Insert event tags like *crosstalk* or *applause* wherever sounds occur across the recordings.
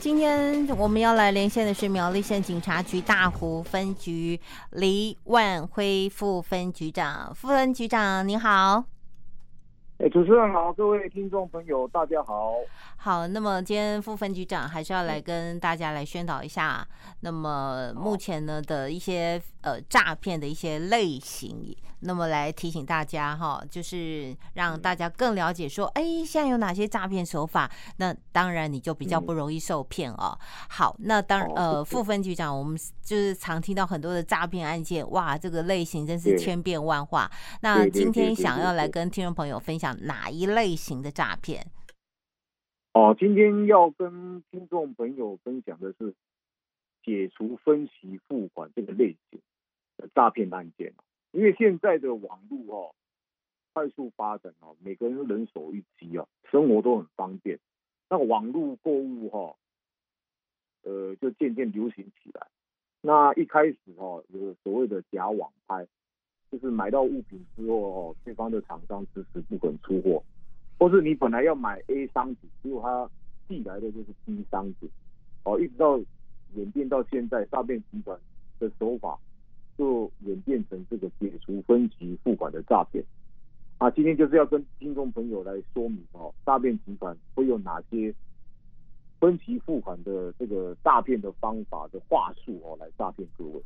今天我们要来连线的是苗栗县警察局大湖分局黎万辉副分局长，副分局长您好。哎，主持人好，各位听众朋友，大家好。好，那么今天副分局长还是要来跟大家来宣导一下，那么目前呢的一些呃诈骗的一些类型，那么来提醒大家哈，就是让大家更了解说，哎，现在有哪些诈骗手法？那当然你就比较不容易受骗哦。好，那当然呃副分局长，我们就是常听到很多的诈骗案件，哇，这个类型真是千变万化。那今天想要来跟听众朋友分享。哪一类型的诈骗？哦，今天要跟听众朋友分享的是解除分期付款这个类型的诈骗案件。因为现在的网络哦快速发展哦，每个人都人手一机啊，生活都很方便。那网络购物哈，呃，就渐渐流行起来。那一开始哈，有所谓的假网拍。就是买到物品之后哦，对方的厂商迟迟不肯出货，或是你本来要买 A 商品，结果他寄来的就是 B 商品，哦，一直到演变到现在，诈骗集团的手法就演变成这个解除分期付款的诈骗。啊，今天就是要跟听众朋友来说明哦，诈骗集团会有哪些分期付款的这个诈骗的方法的话术哦，来诈骗各位。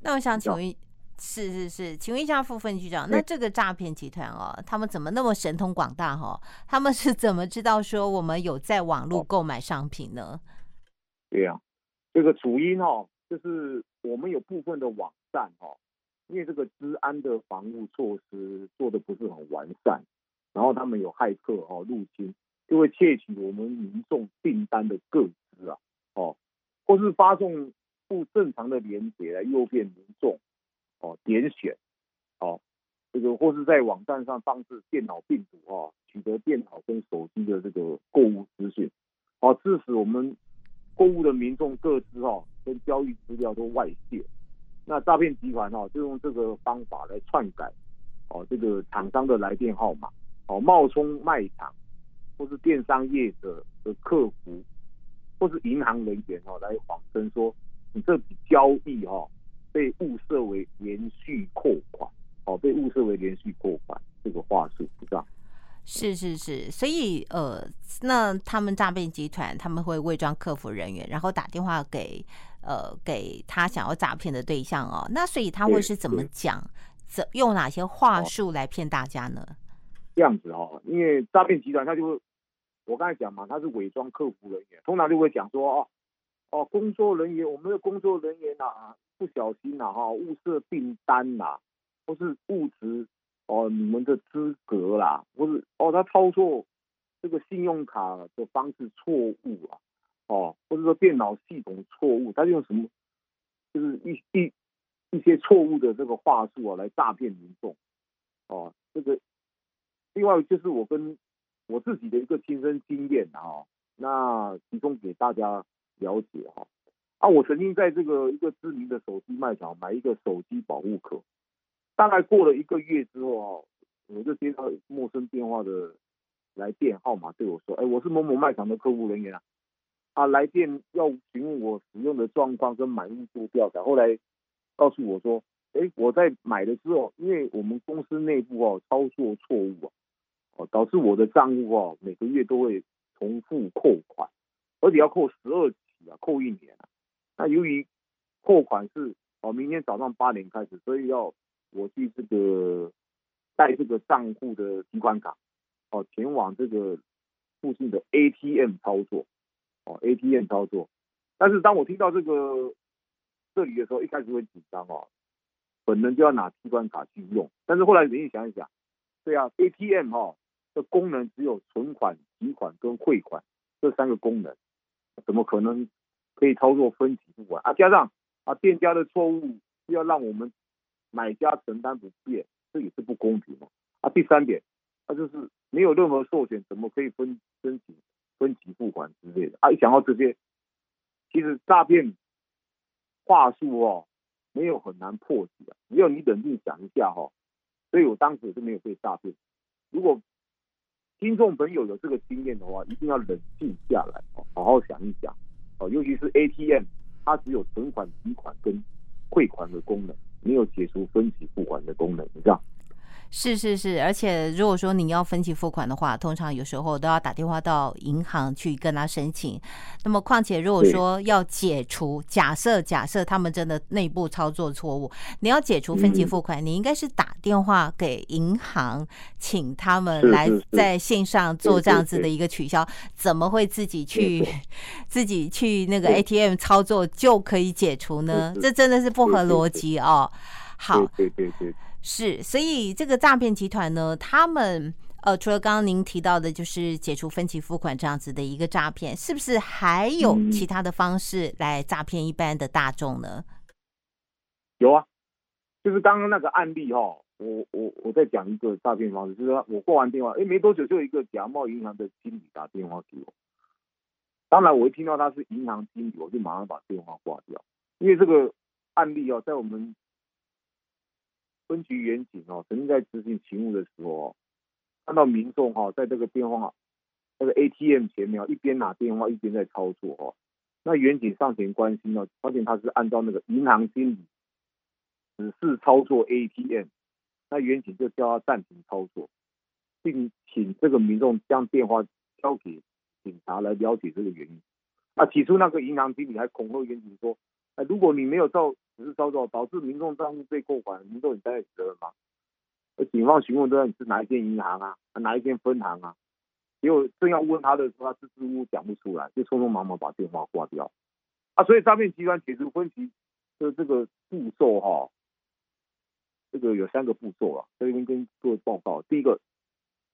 那我想请问。是是是，请问一下副分局长，那这个诈骗集团哦，他们怎么那么神通广大哈、哦？他们是怎么知道说我们有在网络购买商品呢？对呀、啊，这个主因哦，就是我们有部分的网站哦，因为这个治安的防护措施做的不是很完善，然后他们有骇客哦入侵，就会窃取我们民众订单的个资啊，哦，或是发送不正常的链接来诱骗民众。哦，点选，哦，这个或是在网站上放置电脑病毒啊，取得电脑跟手机的这个购物资讯，好，致使我们购物的民众各自哈跟交易资料都外泄。那诈骗集团哈就用这个方法来篡改，哦，这个厂商的来电号码，哦，冒充卖场或是电商业者的客服，或是银行人员哦来谎称说你这笔交易哈。被误设为连续扣款，哦，被误设为连续扣款，这个话术是这样。是是是，所以呃，那他们诈骗集团他们会伪装客服人员，然后打电话给呃给他想要诈骗的对象哦。那所以他会是怎么讲，怎用哪些话术来骗大家呢？这样子哦，因为诈骗集团他就会，我刚才讲嘛，他是伪装客服人员，通常就会讲说哦哦，工作人员，我们的工作人员啊。不小心呐、啊、哈，误设订单呐、啊，或是误植哦你们的资格啦，或是哦他操作这个信用卡的方式错误啊，哦，或者说电脑系统错误，他用什么就是一一一些错误的这个话术啊来诈骗民众，哦，这个另外就是我跟我自己的一个亲身经验啊，那提供给大家了解哈。啊，我曾经在这个一个知名的手机卖场买一个手机保护壳，大概过了一个月之后啊，我就接到陌生电话的来电号码对我说：“哎，我是某某卖场的客服人员啊，啊，来电要询问我使用的状况跟满意度调查。”后来告诉我说：“哎，我在买的时候，因为我们公司内部哦操作错误啊，哦导致我的账户哦每个月都会重复扣款，而且要扣十二期啊，扣一年啊。”那由于扣款是哦，明天早上八点开始，所以要我去这个带这个账户的提款卡哦，前往这个附近的 ATM 操作哦，ATM 操作。但是当我听到这个这里的时候，一开始会紧张哦，本人就要拿提款卡去用。但是后来仔细想一想，对啊，ATM 哈、哦、的功能只有存款、提款跟汇款这三个功能，怎么可能？可以操作分期付款啊，加上啊店家的错误要让我们买家承担不便，这也是不公平嘛啊。第三点，那、啊、就是没有任何授权，怎么可以分申请分期付款之类的啊？一想到这些，其实诈骗话术哦，没有很难破解啊，只要你冷静想一下哈、哦。所以我当时也是没有被诈骗。如果听众朋友有这个经验的话，一定要冷静下来，好好想一想哦。尤。其是 ATM，它只有存款、提款跟汇款的功能，没有解除分期付款的功能，你知道？是是是，而且如果说你要分期付款的话，通常有时候都要打电话到银行去跟他申请。那么，况且如果说要解除，假设假设他们真的内部操作错误，你要解除分期付款，嗯、你应该是打电话给银行，请他们来在线上做这样子的一个取消。怎么会自己去 *laughs* 自己去那个 ATM 操作就可以解除呢？这真的是不合逻辑哦。好，对对对。是，所以这个诈骗集团呢，他们呃，除了刚刚您提到的，就是解除分期付款这样子的一个诈骗，是不是还有其他的方式来诈骗一般的大众呢？有啊，就是刚刚那个案例哈、哦，我我我在讲一个诈骗方式，就是说我挂完电话，哎，没多久就有一个假冒银行的经理打电话给我，当然我一听到他是银行经理，我就马上把电话挂掉，因为这个案例哦，在我们。分局员警哦，曾经在执行勤务的时候，看到民众哈，在这个电话那个 ATM 前面一边拿电话一边在操作哦，那员警上前关心呢，发现他是按照那个银行经理指示操作 ATM，那员警就叫他暂停操作，并请这个民众将电话交给警察来了解这个原因。啊，起初那个银行经理还恐吓员警说，哎，如果你没有照。只是操作导致民众账户被扣款，民众你担责任吗？而警方询问说你是哪一间银行啊，哪一间分行啊？结果正要问他的时候，他支支吾吾讲不出来，就匆匆忙忙把电话挂掉。啊，所以诈骗集团解除分期的这个步骤哈，这个有三个步骤啊，这边跟各位报告。第一个，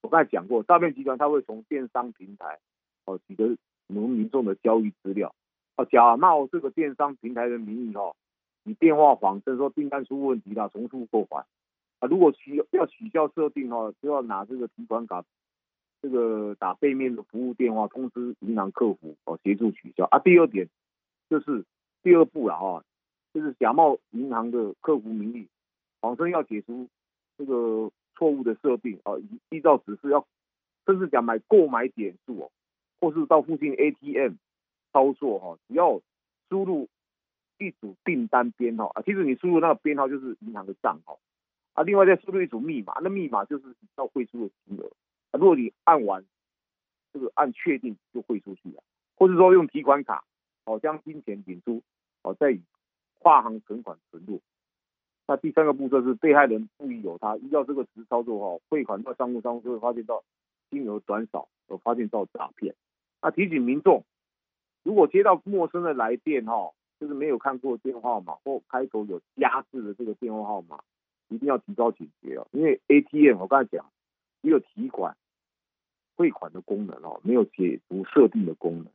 我刚才讲过，诈骗集团他会从电商平台哦取得我们民众的交易资料，哦假冒这个电商平台的名义哈。以电话谎称说订单出问题了，重复扣款啊！如果取要取消设定哦，就要拿这个提款卡，这个打背面的服务电话通知银行客服哦，协助取消啊。第二点就是第二步了哈，就是假冒银行的客服名义，谎称要解除这个错误的设定啊，依照指示要，甚至讲买购买点数哦，或是到附近 ATM 操作哈，只要输入。一组订单编号啊，其实你输入那个编号就是银行的账号啊，另外再输入一组密码，那密码就是要汇出的金额啊。如果你按完这个按确定就汇出去了，或者说用提款卡哦将金钱领出哦，再跨行存款存入。那第三个步骤是被害人故意有他依照这个实操作哈，汇款到商务商就会发现到金额转少，而发现到诈骗。那提醒民众，如果接到陌生的来电哈。就是没有看过电话号码或开头有加字的这个电话号码，一定要提高警觉哦。因为 ATM 我刚才讲，只有提款、汇款的功能哦，没有解除设定的功能。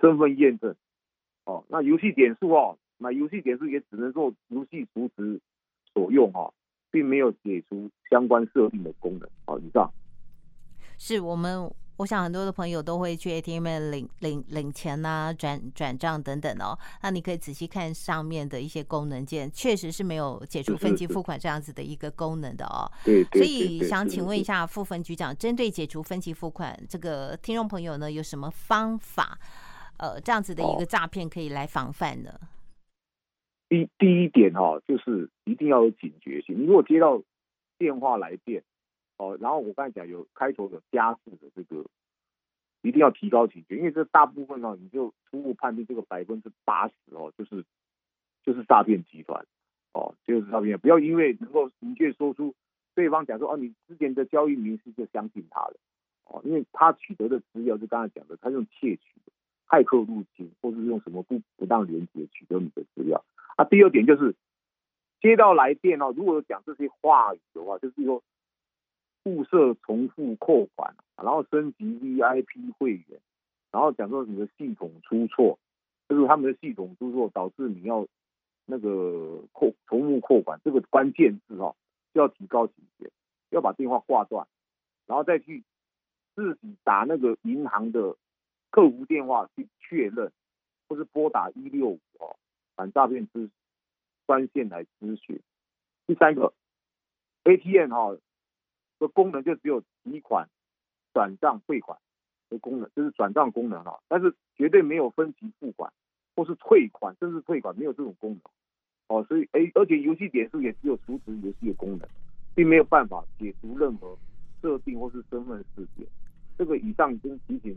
身份验证哦，那游戏点数哦，买游戏点数也只能做游戏储值所用哈，并没有解除相关设定的功能。好，以上是我们。我想很多的朋友都会去 ATM 领领领钱呐、啊、转转账等等哦。那你可以仔细看上面的一些功能键，确实是没有解除分期付款这样子的一个功能的哦。对，所以想请问一下副分局长，针对解除分期付款这个听众朋友呢，有什么方法？呃，这样子的一个诈骗可以来防范呢？第第一点哈，就是一定要有警觉性。你如果接到电话来电。哦，然后我刚才讲有开头有加字的这个，一定要提高警觉，因为这大部分呢，你就初步判定这个百分之八十哦，就是就是诈骗集团哦，就是诈骗，不要因为能够明确说出对方讲说哦，你之前的交易明细就相信他了哦，因为他取得的资料就刚才讲的，他用窃取的、骇客入侵，或是用什么不不当连接取得你的资料啊。第二点就是接到来电哦，如果讲这些话语的话，就是说。物色重复扣款，然后升级 VIP 会员，然后讲说你的系统出错，就是他们的系统出错导致你要那个扣重复扣款，这个关键字哈，就要提高警觉，要把电话挂断，然后再去自己打那个银行的客服电话去确认，或是拨打一六五哦反诈骗之专线来咨询。第三个 ATM 哈。这功能就只有提款、转账、汇款的功能，就是转账功能哈，但是绝对没有分期付款或是退款，甚至退款没有这种功能。哦，所以哎，而且游戏点数也只有储值游戏的功能，并没有办法解除任何设定或是身份识别。这个以上跟提醒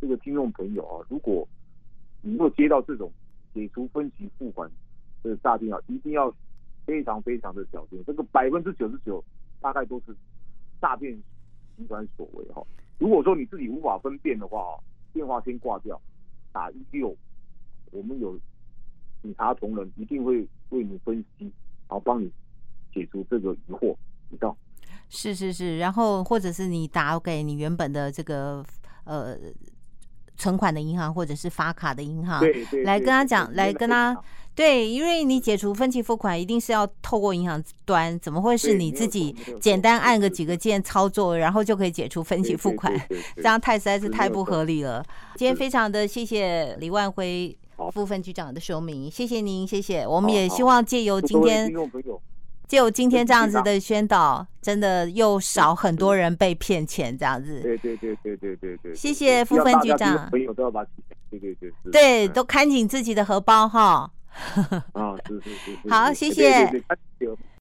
这个听众朋友啊，如果你有接到这种解除分期付款的诈骗啊，一定要非常非常的小心。这个百分之九十九大概都是诈骗集团所为哈。如果说你自己无法分辨的话，电话先挂掉，打一六，我们有警察同仁一定会为你分析，然后帮你解除这个疑惑，知道？是是是，然后或者是你打给你原本的这个呃存款的银行或者是发卡的银行，对对，来跟他讲，来跟他对，因为你解除分期付款一定是要透过银行端，怎么会是你自己简单按个几个键操作，然后就可以解除分期付款？*laughs* 这样太实在是太不合理了。今天非常的谢谢李万辉副分局长的说明，谢谢您，谢谢。我们也希望借由今天。就今天这样子的宣导，真的又少很多人被骗钱这样子。对对对对对对对。谢谢副分局长。朋友都要把对对对。对，都看紧自己的荷包哈。啊，是是是。好，谢谢。